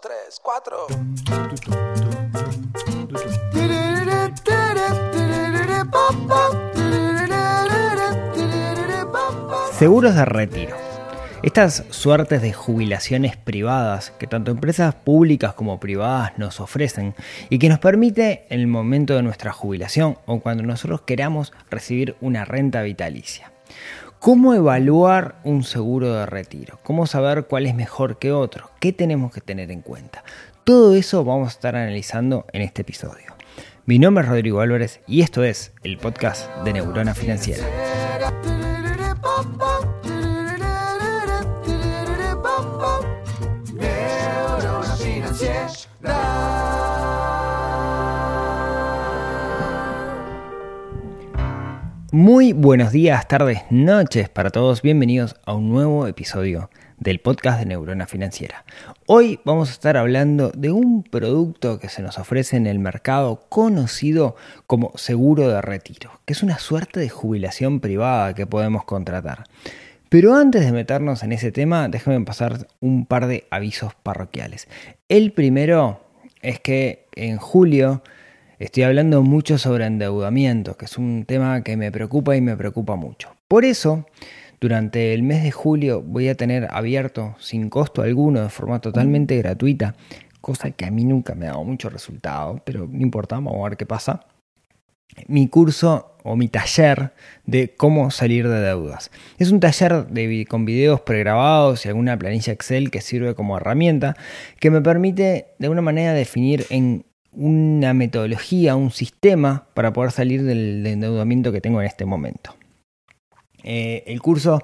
tres, cuatro. Seguros de retiro. Estas suertes de jubilaciones privadas que tanto empresas públicas como privadas nos ofrecen y que nos permite en el momento de nuestra jubilación o cuando nosotros queramos recibir una renta vitalicia. ¿Cómo evaluar un seguro de retiro? ¿Cómo saber cuál es mejor que otro? ¿Qué tenemos que tener en cuenta? Todo eso vamos a estar analizando en este episodio. Mi nombre es Rodrigo Álvarez y esto es el podcast de Neurona Financiera. Muy buenos días, tardes, noches para todos. Bienvenidos a un nuevo episodio del podcast de Neurona Financiera. Hoy vamos a estar hablando de un producto que se nos ofrece en el mercado conocido como seguro de retiro, que es una suerte de jubilación privada que podemos contratar. Pero antes de meternos en ese tema, déjenme pasar un par de avisos parroquiales. El primero es que en julio Estoy hablando mucho sobre endeudamiento, que es un tema que me preocupa y me preocupa mucho. Por eso, durante el mes de julio voy a tener abierto sin costo alguno, de forma totalmente gratuita, cosa que a mí nunca me ha dado mucho resultado, pero no importa, vamos a ver qué pasa. Mi curso o mi taller de cómo salir de deudas. Es un taller con videos pregrabados y alguna planilla Excel que sirve como herramienta que me permite de alguna manera definir en una metodología, un sistema para poder salir del, endeudamiento que tengo en este momento. Eh, el curso,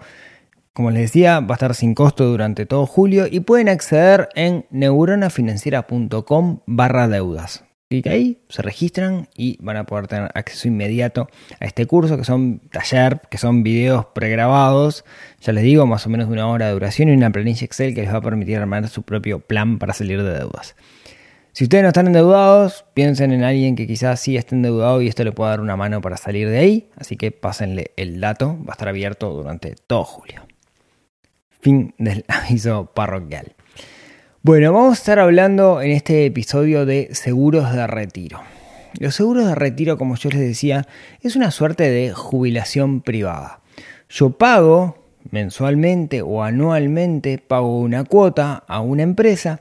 como les decía, va a estar sin costo durante todo julio y pueden acceder en neuronafinanciera.com barra deudas. Y ahí, se registran y van a poder tener acceso inmediato a este curso, que son taller, que son videos pregrabados, ya les digo, más o menos de una hora de duración y una planilla Excel que les va a permitir armar su propio plan para salir de deudas. Si ustedes no están endeudados, piensen en alguien que quizás sí esté endeudado y esto le pueda dar una mano para salir de ahí. Así que pásenle el dato, va a estar abierto durante todo julio. Fin del aviso parroquial. Bueno, vamos a estar hablando en este episodio de seguros de retiro. Los seguros de retiro, como yo les decía, es una suerte de jubilación privada. Yo pago mensualmente o anualmente, pago una cuota a una empresa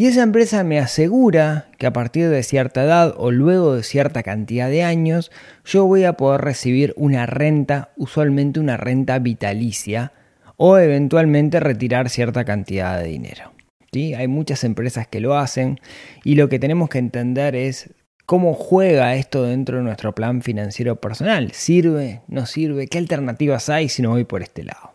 y esa empresa me asegura que a partir de cierta edad o luego de cierta cantidad de años, yo voy a poder recibir una renta, usualmente una renta vitalicia, o eventualmente retirar cierta cantidad de dinero. ¿Sí? Hay muchas empresas que lo hacen y lo que tenemos que entender es cómo juega esto dentro de nuestro plan financiero personal. ¿Sirve? ¿No sirve? ¿Qué alternativas hay si no voy por este lado?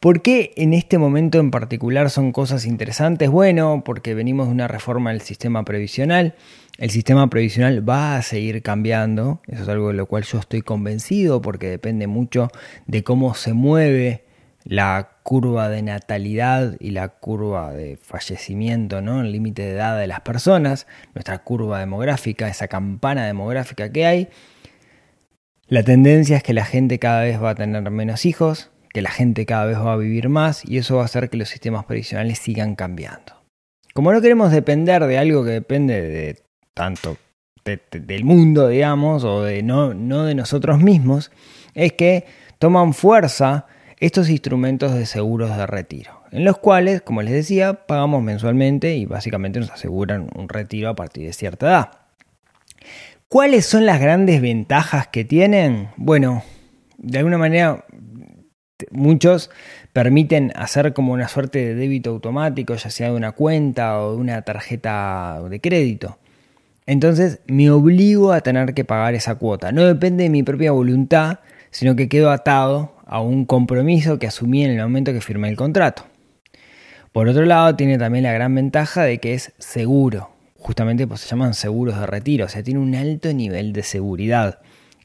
¿Por qué en este momento en particular son cosas interesantes? Bueno, porque venimos de una reforma del sistema previsional. El sistema previsional va a seguir cambiando, eso es algo de lo cual yo estoy convencido porque depende mucho de cómo se mueve la curva de natalidad y la curva de fallecimiento, ¿no? el límite de edad de las personas, nuestra curva demográfica, esa campana demográfica que hay. La tendencia es que la gente cada vez va a tener menos hijos, que la gente cada vez va a vivir más y eso va a hacer que los sistemas previsionales sigan cambiando. Como no queremos depender de algo que depende de tanto del mundo, digamos, o de no, no de nosotros mismos, es que toman fuerza estos instrumentos de seguros de retiro, en los cuales, como les decía, pagamos mensualmente y básicamente nos aseguran un retiro a partir de cierta edad. ¿Cuáles son las grandes ventajas que tienen? Bueno, de alguna manera Muchos permiten hacer como una suerte de débito automático, ya sea de una cuenta o de una tarjeta de crédito. Entonces me obligo a tener que pagar esa cuota. No depende de mi propia voluntad, sino que quedo atado a un compromiso que asumí en el momento que firmé el contrato. Por otro lado, tiene también la gran ventaja de que es seguro. Justamente pues, se llaman seguros de retiro, o sea, tiene un alto nivel de seguridad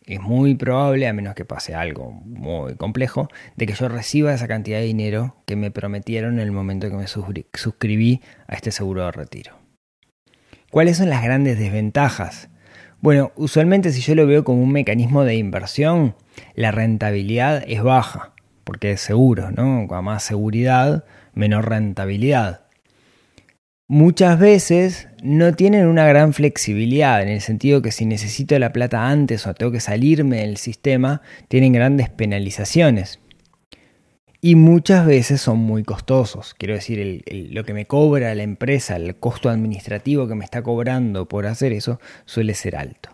es muy probable, a menos que pase algo muy complejo, de que yo reciba esa cantidad de dinero que me prometieron en el momento que me suscribí a este seguro de retiro. ¿Cuáles son las grandes desventajas? Bueno, usualmente si yo lo veo como un mecanismo de inversión, la rentabilidad es baja, porque es seguro, ¿no? A más seguridad, menor rentabilidad. Muchas veces no tienen una gran flexibilidad, en el sentido que si necesito la plata antes o tengo que salirme del sistema, tienen grandes penalizaciones. Y muchas veces son muy costosos. Quiero decir, lo que me cobra la empresa, el costo administrativo que me está cobrando por hacer eso, suele ser alto.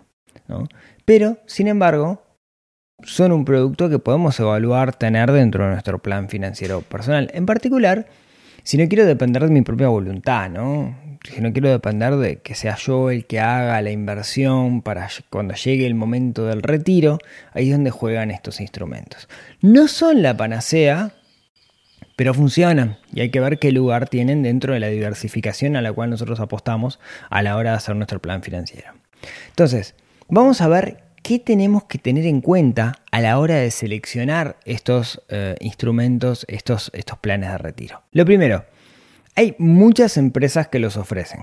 Pero, sin embargo, son un producto que podemos evaluar tener dentro de nuestro plan financiero personal. En particular, si no quiero depender de mi propia voluntad, ¿no? Si no quiero depender de que sea yo el que haga la inversión para cuando llegue el momento del retiro, ahí es donde juegan estos instrumentos. No son la panacea, pero funcionan y hay que ver qué lugar tienen dentro de la diversificación a la cual nosotros apostamos a la hora de hacer nuestro plan financiero. Entonces, vamos a ver qué tenemos que tener en cuenta a la hora de seleccionar estos eh, instrumentos, estos, estos planes de retiro. Lo primero, hay muchas empresas que los ofrecen.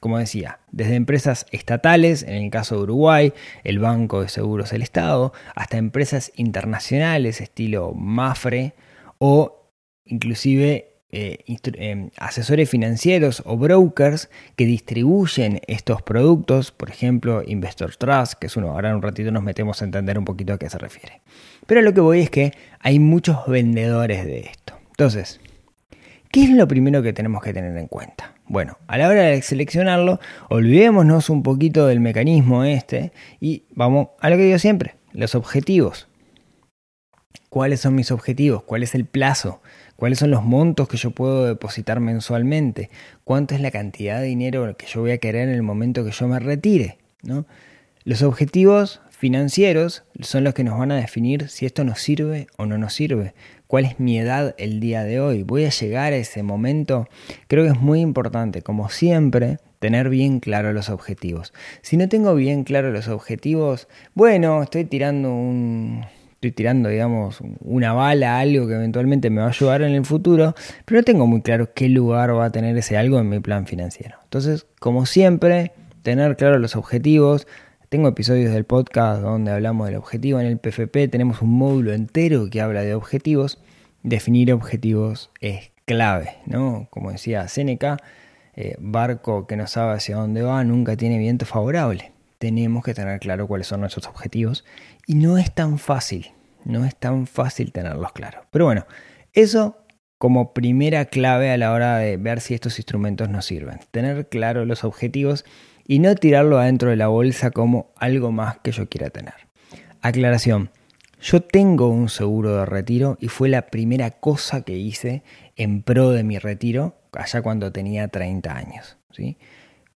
Como decía, desde empresas estatales, en el caso de Uruguay, el Banco de Seguros del Estado, hasta empresas internacionales estilo Mafre o inclusive eh, em, asesores financieros o brokers que distribuyen estos productos, por ejemplo, Investor Trust, que es uno, ahora en un ratito nos metemos a entender un poquito a qué se refiere. Pero lo que voy es que hay muchos vendedores de esto. Entonces, ¿qué es lo primero que tenemos que tener en cuenta? Bueno, a la hora de seleccionarlo, olvidémonos un poquito del mecanismo este y vamos a lo que digo siempre, los objetivos. ¿Cuáles son mis objetivos? ¿Cuál es el plazo? Cuáles son los montos que yo puedo depositar mensualmente, cuánto es la cantidad de dinero que yo voy a querer en el momento que yo me retire. ¿no? Los objetivos financieros son los que nos van a definir si esto nos sirve o no nos sirve, cuál es mi edad el día de hoy, voy a llegar a ese momento. Creo que es muy importante, como siempre, tener bien claro los objetivos. Si no tengo bien claro los objetivos, bueno, estoy tirando un estoy tirando, digamos, una bala, algo que eventualmente me va a ayudar en el futuro, pero no tengo muy claro qué lugar va a tener ese algo en mi plan financiero. Entonces, como siempre, tener claro los objetivos. Tengo episodios del podcast donde hablamos del objetivo. En el PFP tenemos un módulo entero que habla de objetivos. Definir objetivos es clave, ¿no? Como decía Seneca, eh, barco que no sabe hacia dónde va nunca tiene viento favorable tenemos que tener claro cuáles son nuestros objetivos y no es tan fácil, no es tan fácil tenerlos claros. Pero bueno, eso como primera clave a la hora de ver si estos instrumentos nos sirven. Tener claro los objetivos y no tirarlo adentro de la bolsa como algo más que yo quiera tener. Aclaración. Yo tengo un seguro de retiro y fue la primera cosa que hice en pro de mi retiro allá cuando tenía 30 años. ¿sí?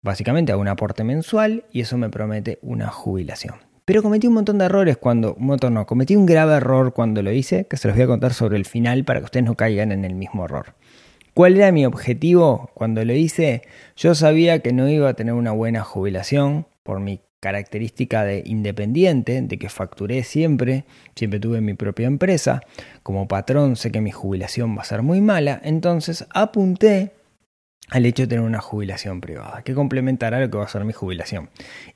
Básicamente hago un aporte mensual y eso me promete una jubilación. Pero cometí un montón de errores cuando, un montón no, cometí un grave error cuando lo hice, que se los voy a contar sobre el final para que ustedes no caigan en el mismo error. ¿Cuál era mi objetivo cuando lo hice? Yo sabía que no iba a tener una buena jubilación por mi característica de independiente, de que facturé siempre, siempre tuve mi propia empresa, como patrón sé que mi jubilación va a ser muy mala, entonces apunté al hecho de tener una jubilación privada, que complementará lo que va a ser mi jubilación.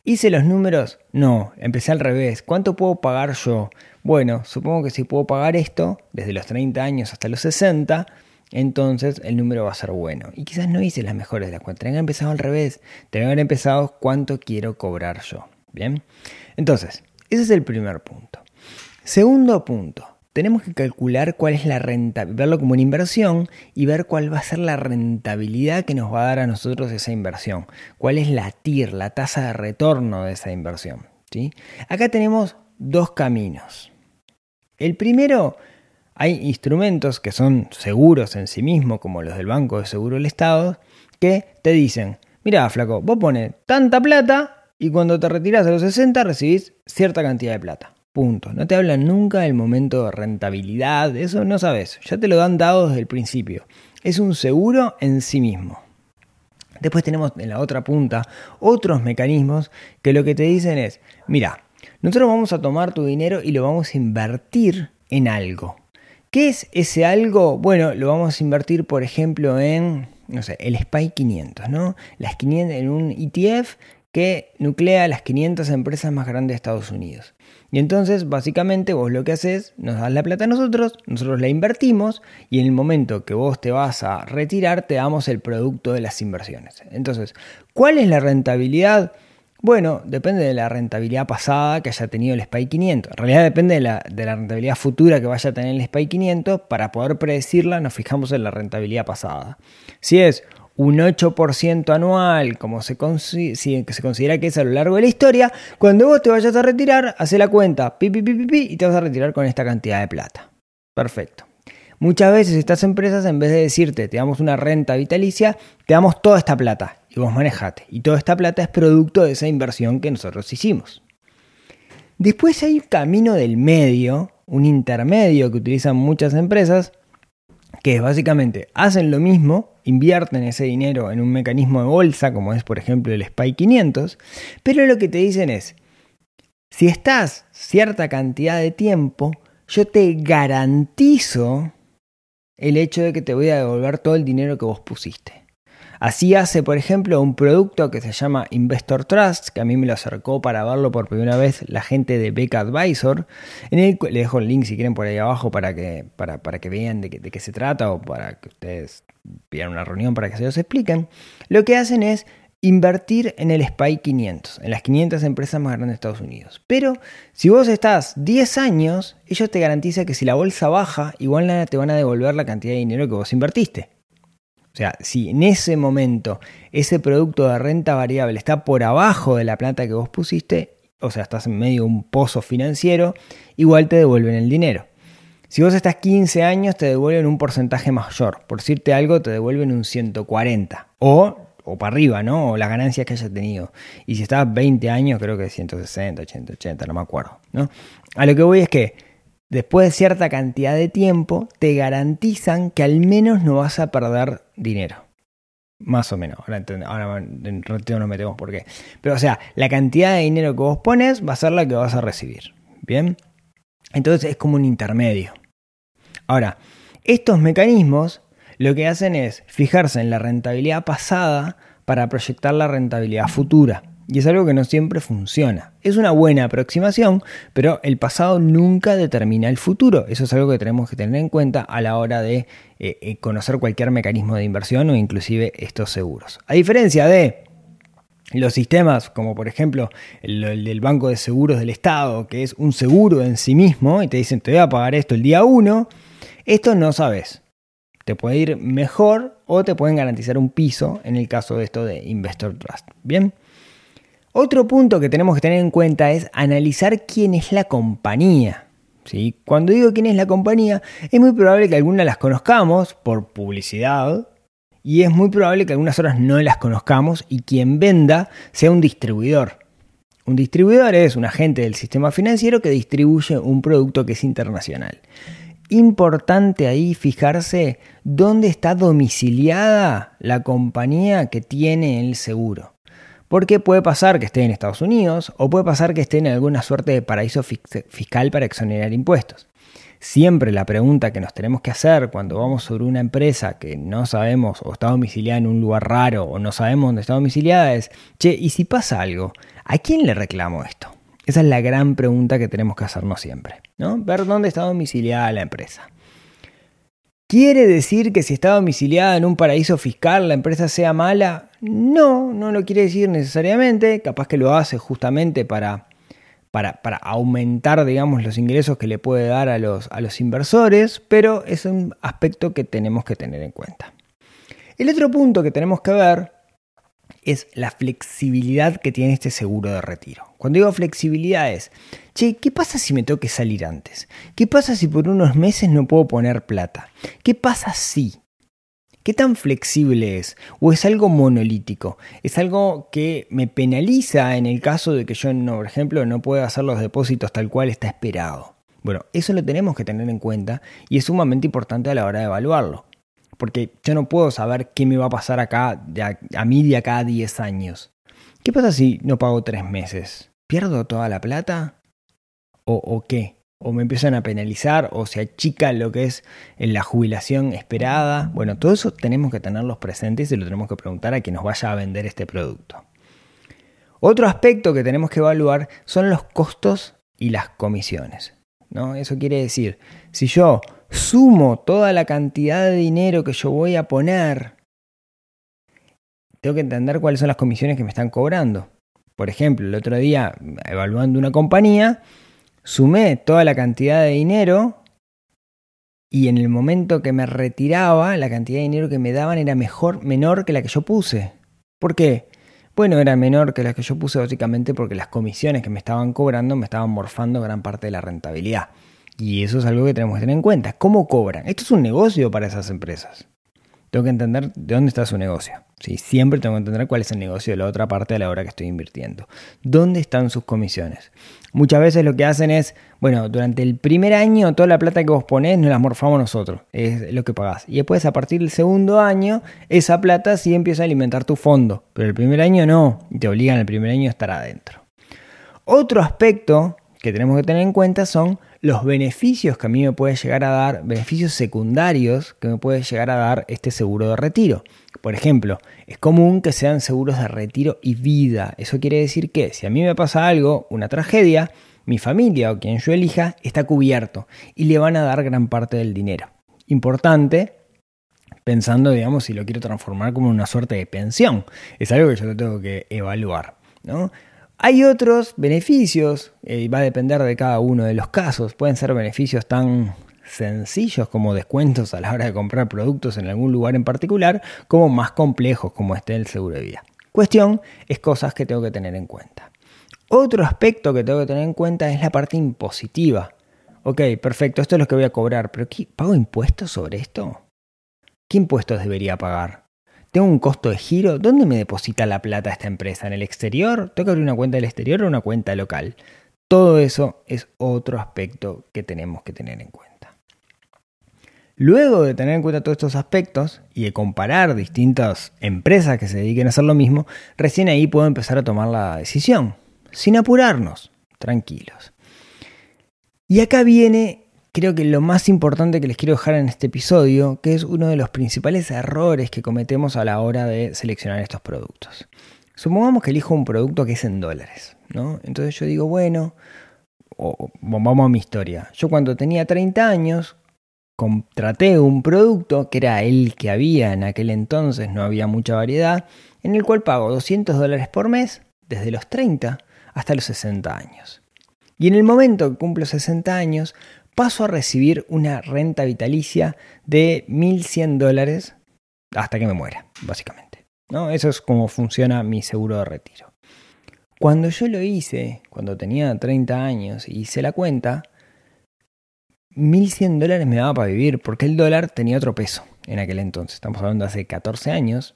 ¿Hice los números? No, empecé al revés. ¿Cuánto puedo pagar yo? Bueno, supongo que si puedo pagar esto, desde los 30 años hasta los 60, entonces el número va a ser bueno. Y quizás no hice las mejores de la cuenta, tenía que empezado al revés, haber empezado cuánto quiero cobrar yo. Bien, entonces, ese es el primer punto. Segundo punto, tenemos que calcular cuál es la rentabilidad, verlo como una inversión y ver cuál va a ser la rentabilidad que nos va a dar a nosotros esa inversión. Cuál es la TIR, la tasa de retorno de esa inversión. ¿sí? Acá tenemos dos caminos. El primero, hay instrumentos que son seguros en sí mismos, como los del Banco de Seguro del Estado, que te dicen, mira, flaco, vos pones tanta plata y cuando te retiras a los 60 recibís cierta cantidad de plata. Punto. No te hablan nunca del momento de rentabilidad, eso no sabes. Ya te lo dan dado desde el principio. Es un seguro en sí mismo. Después tenemos en la otra punta otros mecanismos que lo que te dicen es, mira, nosotros vamos a tomar tu dinero y lo vamos a invertir en algo. ¿Qué es ese algo? Bueno, lo vamos a invertir, por ejemplo, en, no sé, el SPY 500, ¿no? Las 500 en un ETF que nuclea las 500 empresas más grandes de Estados Unidos. Y entonces, básicamente, vos lo que haces, nos das la plata a nosotros, nosotros la invertimos y en el momento que vos te vas a retirar, te damos el producto de las inversiones. Entonces, ¿cuál es la rentabilidad? Bueno, depende de la rentabilidad pasada que haya tenido el SPY 500. En realidad depende de la, de la, rentabilidad futura que vaya a tener el SPY 500. Para poder predecirla nos fijamos en la rentabilidad pasada. Si es un 8% anual, como se, se considera que es a lo largo de la historia, cuando vos te vayas a retirar, hace la cuenta, pi, pi, pi, pi, y te vas a retirar con esta cantidad de plata. Perfecto. Muchas veces estas empresas, en vez de decirte te damos una renta vitalicia, te damos toda esta plata y vos manejate. Y toda esta plata es producto de esa inversión que nosotros hicimos. Después hay un camino del medio, un intermedio que utilizan muchas empresas, que básicamente hacen lo mismo, invierten ese dinero en un mecanismo de bolsa, como es por ejemplo el SPY 500, pero lo que te dicen es, si estás cierta cantidad de tiempo, yo te garantizo el hecho de que te voy a devolver todo el dinero que vos pusiste. Así hace, por ejemplo, un producto que se llama Investor Trust, que a mí me lo acercó para verlo por primera vez la gente de Beca Advisor. En el, le dejo el link si quieren por ahí abajo para que, para, para que vean de, qué se trata o para que ustedes pidan una reunión para que se los expliquen. Lo que hacen es invertir en el SPY 500, en las 500 empresas más grandes de Estados Unidos. Pero si vos estás 10 años, ellos te garantizan que si la bolsa baja, igual te van a devolver la cantidad de dinero que vos invertiste. O sea, si en ese momento ese producto de renta variable está por abajo de la plata que vos pusiste, o sea, estás en medio de un pozo financiero, igual te devuelven el dinero. Si vos estás 15 años, te devuelven un porcentaje mayor. Por decirte algo, te devuelven un 140. O, o para arriba, ¿no? O las ganancias que hayas tenido. Y si estás 20 años, creo que 160, 80, 80, no me acuerdo, ¿no? A lo que voy es que después de cierta cantidad de tiempo, te garantizan que al menos no vas a perder dinero. Más o menos. Ahora, ahora en ratito nos metemos por qué. Pero, o sea, la cantidad de dinero que vos pones va a ser la que vas a recibir. ¿Bien? Entonces es como un intermedio. Ahora, estos mecanismos lo que hacen es fijarse en la rentabilidad pasada para proyectar la rentabilidad futura. Y es algo que no siempre funciona. Es una buena aproximación, pero el pasado nunca determina el futuro. Eso es algo que tenemos que tener en cuenta a la hora de eh, eh, conocer cualquier mecanismo de inversión o inclusive estos seguros. A diferencia de los sistemas, como por ejemplo el, el, del Banco de Seguros del Estado, que es un seguro en sí mismo, y te dicen te voy a pagar esto el día 1, esto no sabes. Te puede ir mejor o te pueden garantizar un piso en el caso de esto de Investor Trust. Bien. Otro punto que tenemos que tener en cuenta es analizar quién es la compañía. Cuando digo quién es la compañía, es muy probable que algunas las conozcamos por publicidad y es muy probable que algunas otras no las conozcamos y quien venda sea un distribuidor. Un distribuidor es un agente del sistema financiero que distribuye un producto que es internacional. Importante ahí fijarse dónde está domiciliada la compañía que tiene el seguro. Porque puede pasar que esté en Estados Unidos o puede pasar que esté en alguna suerte de paraíso fiscal para exonerar impuestos. Siempre la pregunta que nos tenemos que hacer cuando vamos sobre una empresa que no sabemos o está domiciliada en un lugar raro o no sabemos dónde está domiciliada es, che, ¿y si pasa algo? ¿A quién le reclamo esto? Esa es la gran pregunta que tenemos que hacernos siempre, ¿no? Ver dónde está domiciliada la empresa. ¿Quiere decir que si está domiciliada en un paraíso fiscal la empresa sea mala? No, no lo quiere decir necesariamente. Capaz que lo hace justamente para, para, para aumentar, digamos, los ingresos que le puede dar a los, a los inversores, pero es un aspecto que tenemos que tener en cuenta. El otro punto que tenemos que ver es la flexibilidad que tiene este seguro de retiro. Cuando digo flexibilidad es, che, ¿qué pasa si me tengo que salir antes? ¿Qué pasa si por unos meses no puedo poner plata? ¿Qué pasa si? ¿Qué tan flexible es? ¿O es algo monolítico? ¿Es algo que me penaliza en el caso de que yo, por ejemplo, no pueda hacer los depósitos tal cual está esperado? Bueno, eso lo tenemos que tener en cuenta y es sumamente importante a la hora de evaluarlo porque yo no puedo saber qué me va a pasar acá a, mí de acá a 10 años. ¿Qué pasa si no pago 3 meses? ¿Pierdo toda la plata? ¿O, ¿O, qué? ¿O me empiezan a penalizar? ¿O se achica lo que es la jubilación esperada? Bueno, todo eso tenemos que tenerlos presentes y lo tenemos que preguntar a quien nos vaya a vender este producto. Otro aspecto que tenemos que evaluar son los costos y las comisiones. ¿no? Eso quiere decir, si yo sumo toda la cantidad de dinero que yo voy a poner, tengo que entender cuáles son las comisiones que me están cobrando. Por ejemplo, el otro día, evaluando una compañía, sumé toda la cantidad de dinero y en el momento que me retiraba, la cantidad de dinero que me daban era mejor, menor que la que yo puse. ¿Por qué? Bueno, era menor que la que yo puse básicamente porque las comisiones que me estaban cobrando me estaban morfando gran parte de la rentabilidad. Y eso es algo que tenemos que tener en cuenta. ¿Cómo cobran? Esto es un negocio para esas empresas tengo que entender de dónde está su negocio. ¿sí? Siempre tengo que entender cuál es el negocio de la otra parte a la hora que estoy invirtiendo. ¿Dónde están sus comisiones? Muchas veces lo que hacen es, bueno, durante el primer año toda la plata que vos ponés nos la morfamos nosotros, es lo que pagás. Y después a partir del segundo año, esa plata sí empieza a alimentar tu fondo, pero el primer año no, y te obligan el primer año a estar adentro. Otro aspecto que tenemos que tener en cuenta son los beneficios que a mí me puede llegar a dar, beneficios secundarios que me puede llegar a dar este seguro de retiro. Por ejemplo, es común que sean seguros de retiro y vida. Eso quiere decir que si a mí me pasa algo, una tragedia, mi familia o quien yo elija está cubierto y le van a dar gran parte del dinero. Importante, pensando, digamos, si lo quiero transformar como una suerte de pensión. Es algo que yo tengo que evaluar. ¿no? Hay otros beneficios, y va a depender de cada uno de los casos. Pueden ser beneficios tan sencillos como descuentos a la hora de comprar productos en algún lugar en particular, como más complejos como este el seguro de vida. Cuestión es cosas que tengo que tener en cuenta. Otro aspecto que tengo que tener en cuenta es la parte impositiva. Ok, perfecto, esto es lo que voy a cobrar, pero ¿pago impuestos sobre esto? ¿Qué impuestos debería pagar? ¿Tengo un costo de giro? ¿Dónde me deposita la plata esta empresa? ¿En el exterior? ¿Tengo que abrir una cuenta del exterior o una cuenta local? Todo eso es otro aspecto que tenemos que tener en cuenta. Luego de tener en cuenta todos estos aspectos y de comparar distintas empresas que se dediquen a hacer lo mismo, recién ahí puedo empezar a tomar la decisión, sin apurarnos, tranquilos. Y acá viene creo que lo más importante que les quiero dejar en este episodio, que es uno de los principales errores que cometemos a la hora de seleccionar estos productos. Supongamos que elijo un producto que es en dólares, ¿no? Entonces yo digo, bueno, vamos a mi historia. Yo cuando tenía 30 años contraté un producto que era el que había en aquel entonces, no había mucha variedad, en el cual pago 200 dólares por mes desde los 30 hasta los 60 años. Y en el momento que cumplo 60 años, paso a recibir una renta vitalicia de 1.100 dólares hasta que me muera, básicamente. ¿no? Eso es como funciona mi seguro de retiro. Cuando yo lo hice, cuando tenía 30 años y hice la cuenta, 1.100 dólares me daba para vivir porque el dólar tenía otro peso en aquel entonces. Estamos hablando de hace 14 años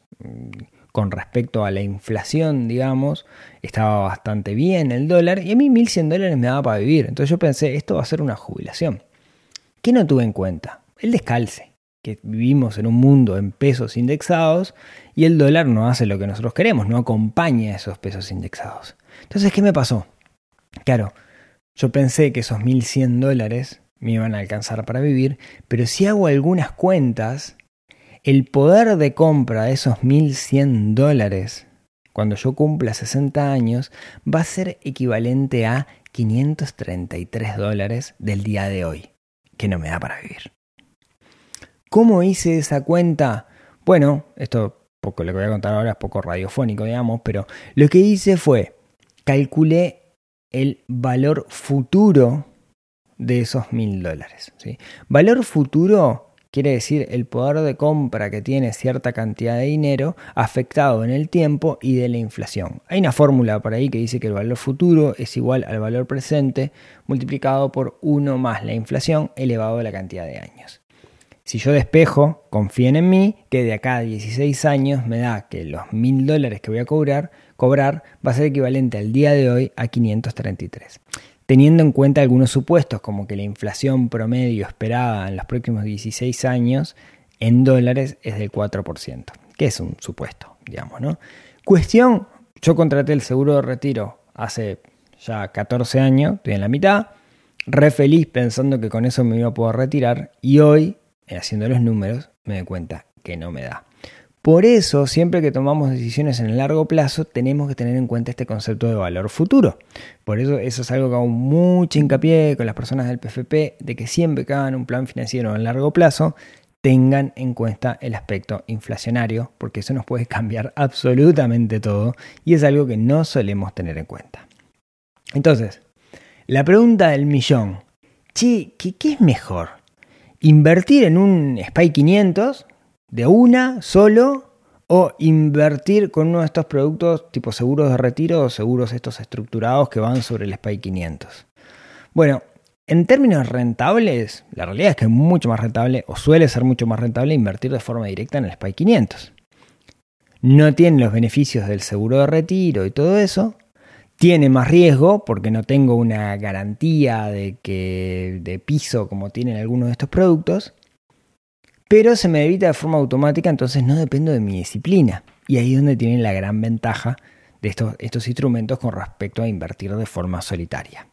con respecto a la inflación, digamos, estaba bastante bien el dólar y a mí 1.100 dólares me daba para vivir. Entonces yo pensé, esto va a ser una jubilación. ¿Qué no tuve en cuenta? El descalce, que vivimos en un mundo en pesos indexados y el dólar no hace lo que nosotros queremos, no acompaña esos pesos indexados. Entonces, ¿qué me pasó? Claro, yo pensé que esos 1.100 dólares me iban a alcanzar para vivir, pero si hago algunas cuentas, el poder de compra de esos 1.100 dólares cuando yo cumpla 60 años va a ser equivalente a 533 dólares del día de hoy, que no me da para vivir. ¿Cómo hice esa cuenta? Bueno, esto poco lo que voy a contar ahora es poco radiofónico, digamos, pero lo que hice fue calculé el valor futuro de esos mil dólares. ¿sí? Valor futuro quiere decir el poder de compra que tiene cierta cantidad de dinero afectado en el tiempo y de la inflación. Hay una fórmula por ahí que dice que el valor futuro es igual al valor presente multiplicado por 1 más la inflación elevado a la cantidad de años. Si yo despejo, confíen en mí, que de acá a 16 años me da que los 1000 dólares que voy a cobrar, cobrar va a ser equivalente al día de hoy a 533 teniendo en cuenta algunos supuestos, como que la inflación promedio esperada en los próximos 16 años en dólares es del 4%, que es un supuesto, digamos, ¿no? Cuestión, yo contraté el seguro de retiro hace ya 14 años, estoy en la mitad, re feliz pensando que con eso me iba a poder retirar y hoy, haciendo los números, me doy cuenta que no me da. Por eso, siempre que tomamos decisiones en el largo plazo, tenemos que tener en cuenta este concepto de valor futuro. Por eso, eso es algo que hago mucho hincapié con las personas del PFP, de que siempre que hagan un plan financiero en largo plazo, tengan en cuenta el aspecto inflacionario, porque eso nos puede cambiar absolutamente todo y es algo que no solemos tener en cuenta. Entonces, la pregunta del millón, ¿qué, es mejor? ¿Invertir en un SPY 500 de una solo o invertir con uno de estos productos tipo seguros de retiro o seguros estos estructurados que van sobre el SPY 500? Bueno, en términos rentables, la realidad es que es mucho más rentable, o suele ser mucho más rentable, invertir de forma directa en el SPY 500. No tiene los beneficios del seguro de retiro y todo eso. Tiene más riesgo porque no tengo una garantía de, que, de piso como tienen algunos de estos productos. Pero se me debita de forma automática, entonces no dependo de mi disciplina. Y ahí es donde tienen la gran ventaja de estos, estos instrumentos con respecto a invertir de forma solitaria.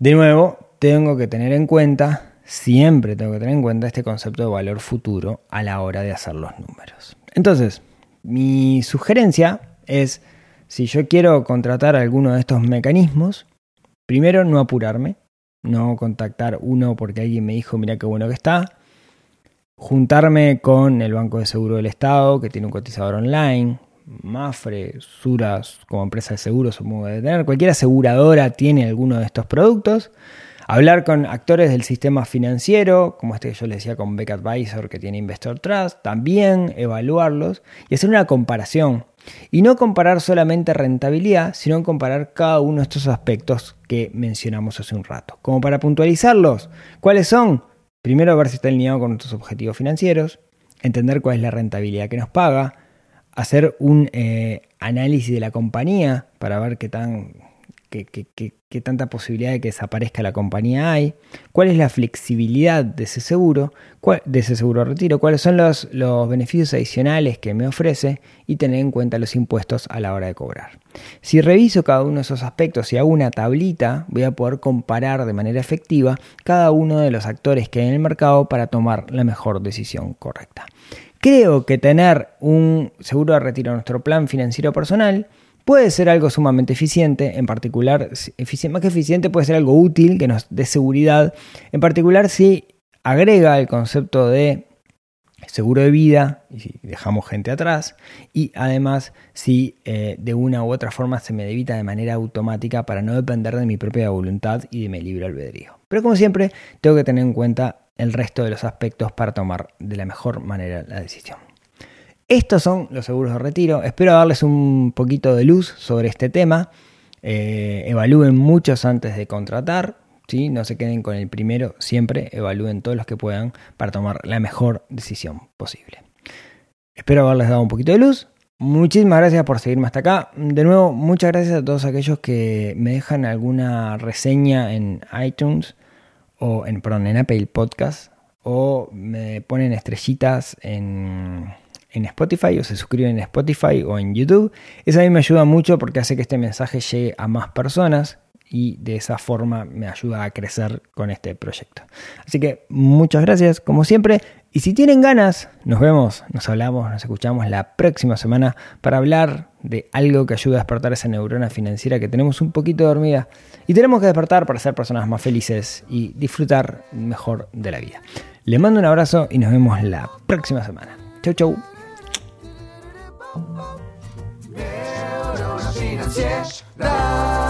De nuevo, tengo que tener en cuenta, siempre tengo que tener en cuenta este concepto de valor futuro a la hora de hacer los números. Entonces, mi sugerencia es, si yo quiero contratar alguno de estos mecanismos, primero no apurarme, no contactar uno porque alguien me dijo, mira qué bueno que está, juntarme con el Banco de Seguro del Estado, que tiene un cotizador online, Mafre, Suras como empresa de seguros supongo de tener, cualquier aseguradora tiene alguno de estos productos. Hablar con actores del sistema financiero, como este que yo les decía con Beck Advisor que tiene Investor Trust, también evaluarlos y hacer una comparación. Y no comparar solamente rentabilidad, sino comparar cada uno de estos aspectos que mencionamos hace un rato. Como para puntualizarlos, ¿cuáles son? Primero ver si está alineado con nuestros objetivos financieros, entender cuál es la rentabilidad que nos paga, hacer un eh, análisis de la compañía para ver qué, tan, qué, tanta posibilidad de que desaparezca la compañía hay, cuál es la flexibilidad de ese seguro, de ese seguro de retiro, cuáles son los, los beneficios adicionales que me ofrece y tener en cuenta los impuestos a la hora de cobrar. Si reviso cada uno de esos aspectos y hago una tablita, voy a poder comparar de manera efectiva cada uno de los actores que hay en el mercado para tomar la mejor decisión correcta. Creo que tener un seguro de retiro en nuestro plan financiero personal puede ser algo sumamente eficiente, en particular, más que eficiente puede ser algo útil que nos dé seguridad, en particular si agrega el concepto de seguro de vida, y si dejamos gente atrás, y además si eh, de una u otra forma se me debita de manera automática para no depender de mi propia voluntad y de mi libre albedrío. Pero como siempre, tengo que tener en cuenta el resto de los aspectos para tomar de la mejor manera la decisión. Estos son los seguros de retiro. Espero darles un poquito de luz sobre este tema. Eh, evalúen muchos antes de contratar. ¿sí? No se queden con el primero. Siempre evalúen todos los que puedan para tomar la mejor decisión posible. Espero haberles dado un poquito de luz. Muchísimas gracias por seguirme hasta acá. De nuevo, muchas gracias a todos aquellos que me dejan alguna reseña en iTunes o en, perdón, en Apple Podcast o me ponen estrellitas en, en Spotify o se suscriben en Spotify o en YouTube. Eso a mí me ayuda mucho porque hace que este mensaje llegue a más personas y de esa forma me ayuda a crecer con este proyecto. Así que muchas gracias como siempre y si tienen ganas, nos vemos, nos hablamos, nos escuchamos la próxima semana para hablar de algo que ayuda a despertar esa neurona financiera que tenemos un poquito dormida y tenemos que despertar para ser personas más felices y disfrutar mejor de la vida. Les mando un abrazo y nos vemos la próxima semana. Chau, chau. Neurona Neurofinanciera.